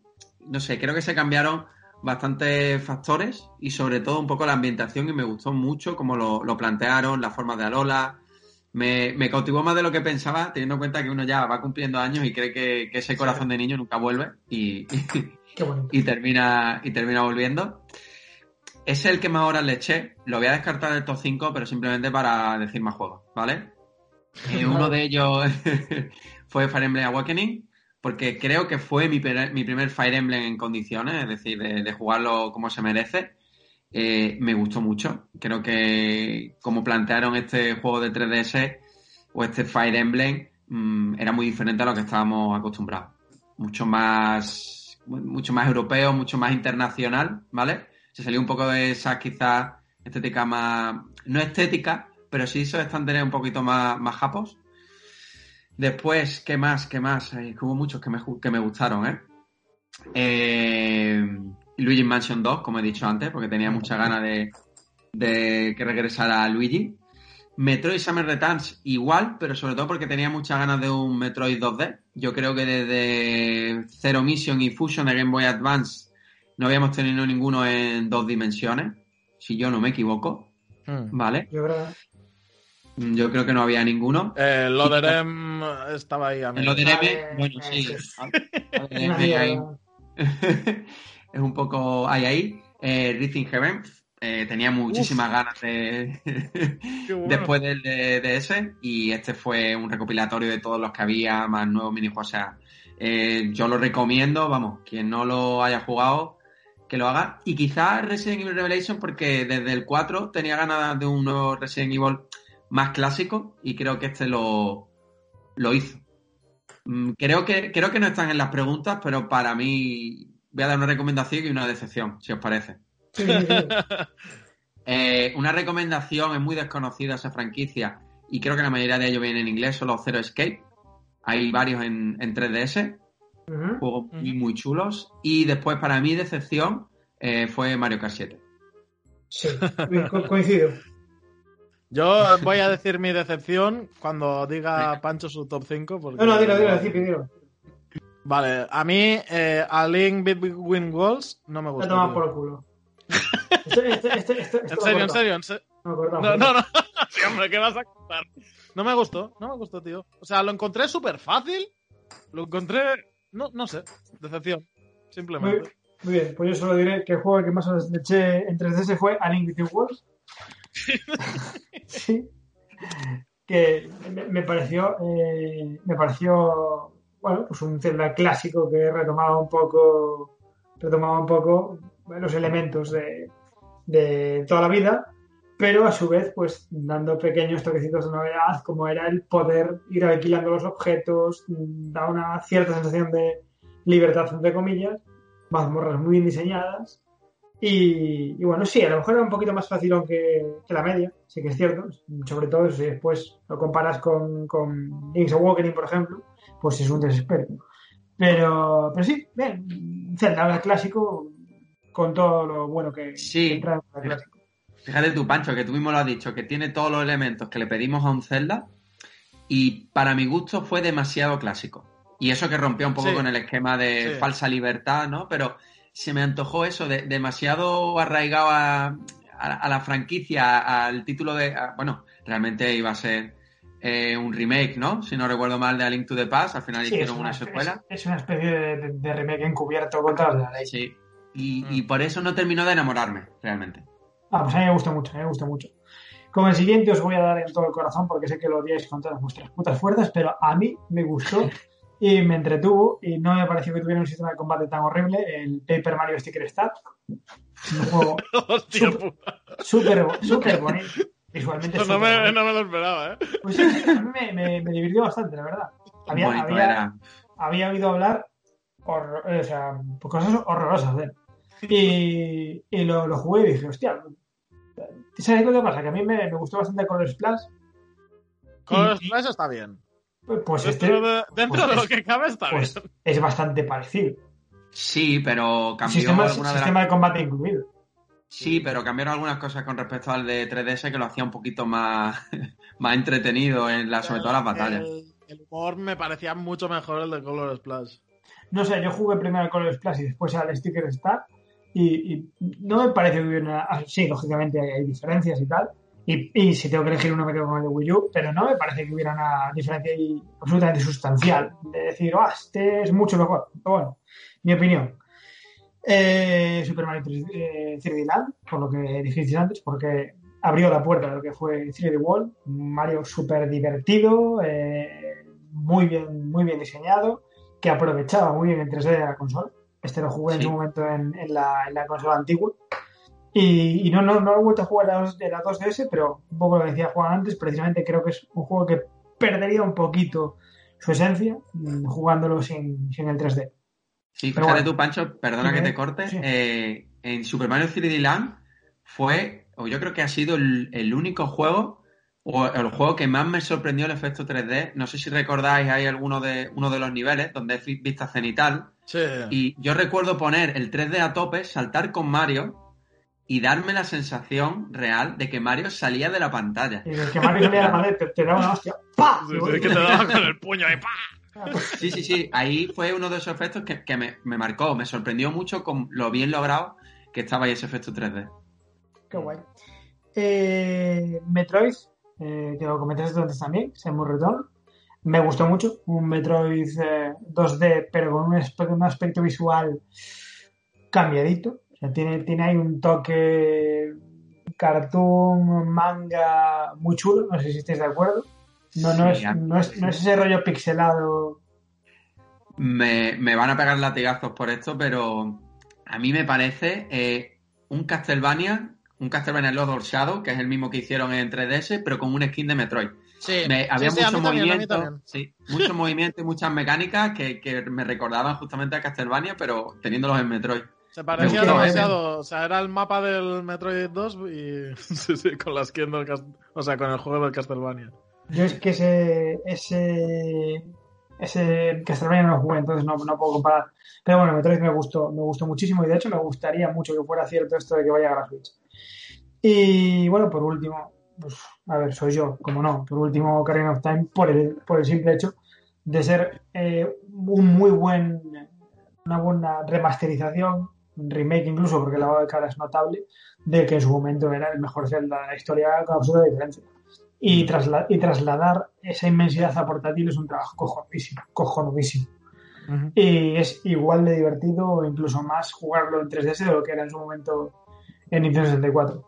no sé, creo que se cambiaron bastantes factores y sobre todo un poco la ambientación y me gustó mucho como lo, lo plantearon, la forma de Alola. Me, me cautivó más de lo que pensaba, teniendo en cuenta que uno ya va cumpliendo años y cree que, que ese corazón de niño nunca vuelve y, [LAUGHS] termina, y termina volviendo. Es el que más horas le eché. Lo voy a descartar del top 5, pero simplemente para decir más juegos, ¿vale? Eh, uno de ellos [LAUGHS] fue Fire Emblem Awakening, porque creo que fue mi, primer Fire Emblem en condiciones, es decir, de, de jugarlo como se merece. Eh, me gustó mucho. Creo que como plantearon este juego de 3DS o este Fire Emblem, mm, era muy diferente a lo que estábamos acostumbrados. Mucho más, mucho más europeo, mucho más internacional, ¿vale? Se salió un poco de esa quizás estética más, no estética, pero sí esos estándares un poquito más, más japos. Después, ¿qué más? ¿Qué más? Que hubo muchos que me, que me gustaron, ¿eh? Eh, Luigi Mansion 2, como he dicho antes, porque tenía muchas ganas de, de que regresara Luigi. Metroid Summer Returns igual, pero sobre todo porque tenía muchas ganas de un Metroid 2D. Yo creo que desde Zero Mission y Fusion de Game Boy Advance no habíamos tenido ninguno en dos dimensiones, si yo no me equivoco, Mm. ¿vale? Yo creo Mm, Yo creo que no había ninguno. Eh, El Loderem estaba ahí a El mí. Loderem, Vale, bueno, eh, sí. Loderem [LAUGHS] [LAUGHS] [LAUGHS] es un poco ahí ahí. Eh, Rhythm Heaven eh, tenía muchísimas ganas de bueno. después del de, de ese y este fue un recopilatorio de todos los que había más nuevos minijuegos. O sea, eh, yo lo recomiendo, vamos, quien no lo haya jugado que lo haga y quizás Resident Evil Revelation porque desde el 4 tenía ganas de un nuevo Resident Evil más clásico y creo que este lo, lo hizo. Mm, Creo que, creo que no están en las preguntas, pero para mí voy a dar una recomendación y una decepción, si os parece. [LAUGHS] Eh, una recomendación, es muy desconocida esa franquicia y creo que la mayoría de ellos vienen en inglés, son los Zero Escape. Hay varios en, en 3DS, Ujú. juegos muy, Ujú. muy chulos. Y después, para mi decepción, eh, fue Mario Kart 7. Sí, co- coincido. Yo voy a decir mi decepción cuando diga Pancho su top 5. Porque... No, no, dilo, dilo, dilo, dilo. Vale, a mí eh, a Link Between Worlds no me Te gusta. tomas tío. por el culo. En serio, en serio, en serio. No. No, no, no. [LAUGHS] Sí, hombre, ¿qué vas a contar? No me gustó, no me gustó, tío. O sea, lo encontré súper fácil. Lo encontré. No, no sé. Decepción. Simplemente. muy bien, pues yo solo diré que el juego que más os eché en 3DS fue A Link Between Worlds. sí. Que me, me pareció, eh, me pareció, bueno, pues un Zelda clásico que retomaba un poco, retomaba un poco los elementos de, de toda la vida, pero a su vez, pues dando pequeños toquecitos de novedad, como era el poder ir alquilando los objetos, mm, da una cierta sensación de libertad, entre comillas, mazmorras muy bien diseñadas. Y, y bueno, sí, a lo mejor era un poquito más fácil que, que la media, sí que es cierto. Sobre todo si después lo comparas con, con Link's Awakening, por ejemplo, pues es un desespero. Pero, pero sí, bien, Zelda el clásico con todo lo bueno que, Sí. que trae el clásico. Fíjate tú, Pancho, que tú mismo lo has dicho, que tiene todos los elementos que le pedimos a un Zelda y para mi gusto fue demasiado clásico. Y eso que rompió un poco Sí. con el esquema de Sí. falsa libertad, ¿no? Pero se me antojó eso, de, demasiado arraigado a, a- a la franquicia, al título de... a- bueno, realmente iba a ser eh, un remake, ¿no? Si no recuerdo mal, de A Link to the Past. Al final Sí, hicieron una, una, secuela. es, es una especie de, de- de remake encubierto contra la ley. Sí. Y, Mm. y por eso no terminó de enamorarme, realmente. Ah, pues a mí me gusta mucho, a mí me gusta mucho. Como el siguiente os voy a dar en todo el corazón porque sé que lo odiáis con todas vuestras putas fuerzas, pero a mí me gustó y me entretuvo y no me pareció que tuviera un sistema de combate tan horrible, el Paper Mario Sticker Star. Un juego [LAUGHS] Hostia Súper- súper bonito. Visualmente No me, bonito. no me lo esperaba, ¿eh? Pues sí, sí, a mí me, me- me divirtió bastante, la verdad. Había, había, había oído hablar horror- o sea, pues cosas horrorosas de él. Y, y lo, lo jugué y dije, hostia, ¿sabes lo que pasa? Que a mí me, me gustó bastante Color Splash. Los Flash está bien. Pues este Dentro, de, dentro pues de lo es- que cabe está pues, bien. es bastante parecido. Sí, pero cambió Sistema, alguna de las sistema de combate incluido. Sí, pero cambiaron algunas cosas con respecto al de 3DS que lo hacía un poquito más, [LAUGHS] más entretenido, en la, sobre todo en las batallas. El, el humor me parecía mucho mejor el de Color Splash. No sé, yo jugué primero al Color Splash y después al Sticker Star. Y, y no me parece que hubiera una... ah, Sí, lógicamente hay, hay diferencias y tal. Y, y si tengo que elegir uno me quedo con el de Wii U, pero no me parece que hubiera una diferencia absolutamente sustancial. De decir, ah, este es mucho mejor. Pero bueno, mi opinión. Eh, Super Mario 3, eh, 3D Land, por lo que dijisteis antes, porque abrió la puerta de lo que fue 3D World. Mario súper divertido, eh, muy, bien, muy bien diseñado, que aprovechaba muy bien el 3D de la consola. Este lo jugué en su momento en, en la, en la consola antigua. Y, y no, no, no he vuelto a jugar a la, de la 2DS, pero un poco lo que decía Juan antes, precisamente creo que es un juego que perdería un poquito su esencia mm, jugándolo sin, sin el 3D. Sí, Pero fíjate bueno. tú, Pancho, perdona Sí, que ¿eh? te corte. Sí. eh, en Super Mario 3D Land fue, o yo creo que ha sido el, el único juego, o el juego que más me sorprendió el efecto 3D. No sé si recordáis, hay alguno de, uno de los niveles donde es vi- vista cenital. Sí. Y yo recuerdo poner el 3D a tope, saltar con Mario y darme la sensación real de que Mario salía de la pantalla. Y el que Mario salía de la madre te, te daba una hostia. ¡Pah! Sí, sí, que te daba con el puño ahí. ¡pa! Sí, sí, sí. Ahí fue uno de esos efectos que, que me, me marcó. Me sorprendió mucho con lo bien logrado que estaba ahí ese efecto 3D. Qué guay. Eh, Metroid, eh, que lo comentaste antes también, Samus Return. Me gustó mucho, un Metroid 2D, pero con un aspecto, un aspecto visual cambiadito. O sea, tiene, tiene ahí un toque cartoon, manga muy chulo, no sé si estáis de acuerdo. No, no, Sí, es, no, es, no es ese rollo pixelado. Me, me van a pegar latigazos por esto, pero a mí me parece eh, un Castlevania, un Castlevania Lord of Shadow, que es el mismo que hicieron en 3DS, pero con un skin de Metroid. Sí, Me- había sí, sí, a mucho movimiento, también. sí, mucho movimiento y muchas mecánicas que, que me recordaban justamente a Castlevania, pero teniéndolos en Metroid. Se parecía demasiado. O sea, era el mapa del Metroid 2 y. [LAUGHS] sí, sí, con la skin del. O sea, con el juego del Castlevania. Yo es que ese, ese, ese Castlevania no lo jugué, entonces no, no puedo comparar. Pero bueno, Metroid me gustó, me gustó muchísimo y de hecho me gustaría mucho que fuera cierto esto de que vaya a la Switch. Y bueno, por último, pues, a ver, soy yo, como no, por último Ocarina of Time por el, por el simple hecho de ser eh, un muy buen, una buena remasterización, remake incluso, porque la de cara es notable, de que en su momento era el mejor Zelda de la historia con absoluta diferencia. Y, trasla- y trasladar esa inmensidad a portátil es un trabajo cojonudísimo, cojonudísimo. Y es igual de divertido incluso más jugarlo en 3DS de lo que era en su momento en Nintendo 64.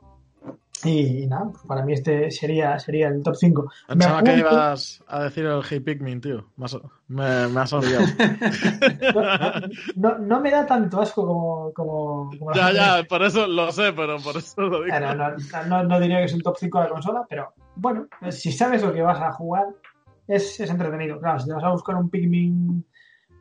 Y, nada, pues para mí este sería, sería el top 5. Me Pensaba que apunto- ibas a decir el Hey Pikmin, tío. Me me, me has olvidado. [LAUGHS] No, no me da tanto asco como... como, ya, gente- ya, por eso lo sé, pero por eso lo digo. No, no, no- no diría que es un top 5 de la consola, pero bueno, si sabes lo que vas a jugar, es, es entretenido. Claro, si te vas a buscar un Pikmin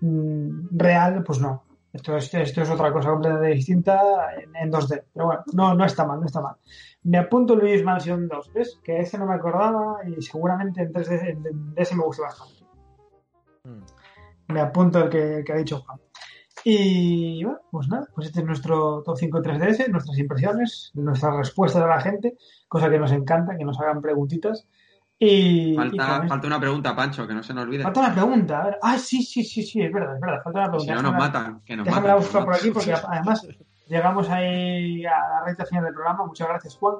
mm, real, pues no. Esto es, esto es otra cosa completamente distinta en, en 2D. Pero bueno, no, no está mal, no está mal. Me apunto Luis Mansion 2, ¿ves? Que ese no me acordaba y seguramente en 3D en- en ese me gusta bastante. Mm. Me apunto el que, el que ha dicho Juan. Y bueno, pues nada, pues este es nuestro top 5 3DS, nuestras impresiones, nuestras respuestas a la gente, cosa que nos encanta, que nos hagan preguntitas. Y, Falta, una pregunta, Pancho, que no se nos olvide. falta una pregunta. A ver. Ah, sí, sí, sí, sí, es verdad, es verdad, falta una Si pregunta. no nos matan, que nos Déjame la matan. buscar por aquí porque [LAUGHS] además llegamos ahí a la recta final del programa. Muchas gracias, Juan.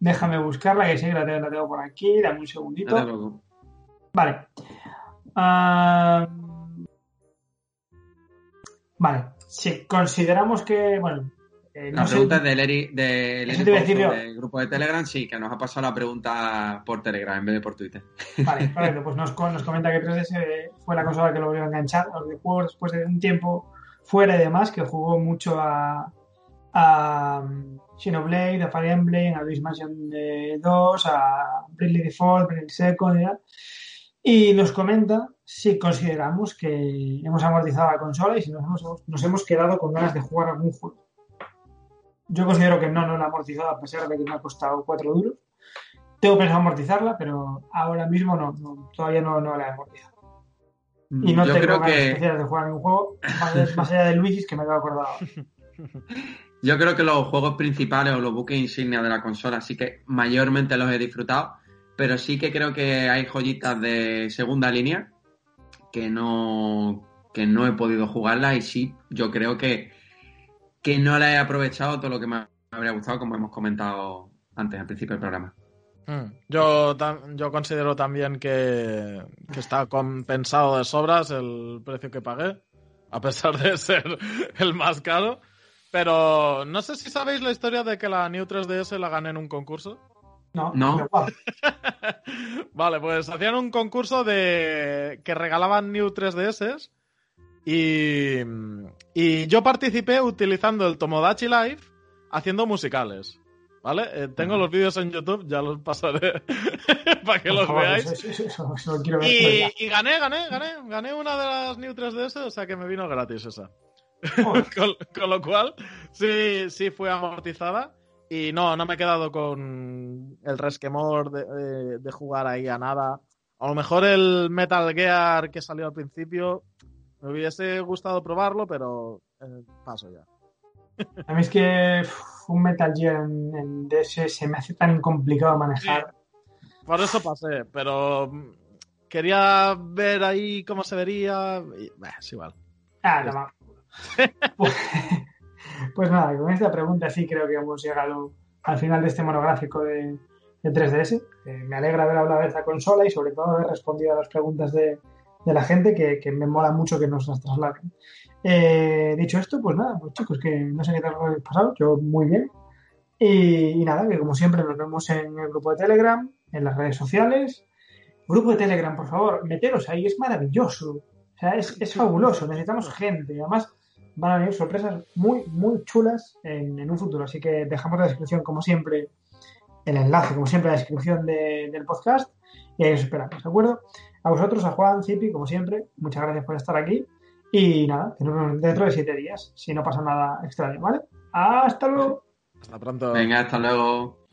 Déjame buscarla, que sí que la tengo, la tengo por aquí. Dame un segundito. No. Vale. Ah, vale. Si consideramos que, bueno, eh, no La sé- pregunta es del del Pozo, grupo de Telegram, sí, que nos ha pasado la pregunta por Telegram en vez de por Twitter. Vale, [LAUGHS] correcto. Pues nos, nos comenta que 3DS fue la consola que lo volvió a enganchar a los videojuegos después de un tiempo fuera y demás, que jugó mucho a, a um, Xenoblade, a Fire Emblem, a Luis Mansion eh, 2, a Bravely Default, Bravely Second y tal. Y nos comenta si consideramos que hemos amortizado la consola y si nos hemos, nos hemos quedado con ganas de jugar algún juego. Yo considero que no, no la he amortizado a pesar de que me ha costado 4 duros. Tengo pensado amortizarla, pero ahora mismo no, no, todavía no, no la he amortizado. Y no Yo tengo creo ganas que especiales de jugar ningún juego, más, allá de Luigi's que me acordar ahora. [LAUGHS] Yo creo que los juegos principales o los buques insignia de la consola sí que mayormente los he disfrutado, pero sí que creo que hay joyitas de segunda línea que no, que no he podido jugarlas y sí, yo creo que, que no la he aprovechado todo lo que me habría gustado, como hemos comentado antes, al principio del programa. Mm. Yo, yo considero también que, que está compensado de sobras el precio que pagué, a pesar de [LAUGHS] ser el más caro. Pero no sé si sabéis la historia de que la New 3DS la gané en un concurso. No, No. [LAUGHS] Vale, pues hacían un concurso de que regalaban New 3DS y, y yo participé utilizando el Tomodachi Live haciendo musicales. ¿Vale? Eh, tengo los vídeos en YouTube, ya los pasaré [LAUGHS] para que los favor, veáis. Eso, eso- eso- eso lo quiero ver. Y, y gané, gané, gané. Gané una de las New 3DS, o sea que me vino gratis esa. [LAUGHS] Con, con lo cual, sí, sí fue amortizada. Y no, no me he quedado con el resquemor de, de- de jugar ahí a nada. A lo mejor el Metal Gear que salió al principio, me hubiese gustado probarlo, pero eh, paso ya. A mí es que uf, un Metal Gear en, en DS se me hace tan complicado manejar. Por eso pasé, pero mm, quería ver ahí cómo se vería. Y, bah, es igual. Ah, toma. pues, [LAUGHS] pues nada, con esta pregunta sí creo que hemos llegado al final de este monográfico de de 3DS. me alegra haber hablado de esta consola y sobre todo haber respondido a las preguntas de, la gente que, me mola mucho que nos las trasladen. Eh, dicho esto, pues nada, pues chicos, que no sé qué tal os pasado, yo muy bien. Y, nada, que como siempre nos vemos en el grupo de Telegram, en las redes sociales. Grupo de Telegram, por favor, meteros ahí, es maravilloso. O sea, es, es fabuloso, necesitamos gente. Además, van a venir sorpresas muy, muy chulas en, en un futuro. Así que dejamos la descripción, como siempre, el enlace, como siempre, la descripción del podcast y ahí os esperamos, ¿de acuerdo? A vosotros, a Juan, Zipi, como siempre, muchas gracias por estar aquí y nada, nos vemos dentro de siete días, si no pasa nada extraño, ¿vale? Hasta luego. Hasta pronto. Venga, hasta luego.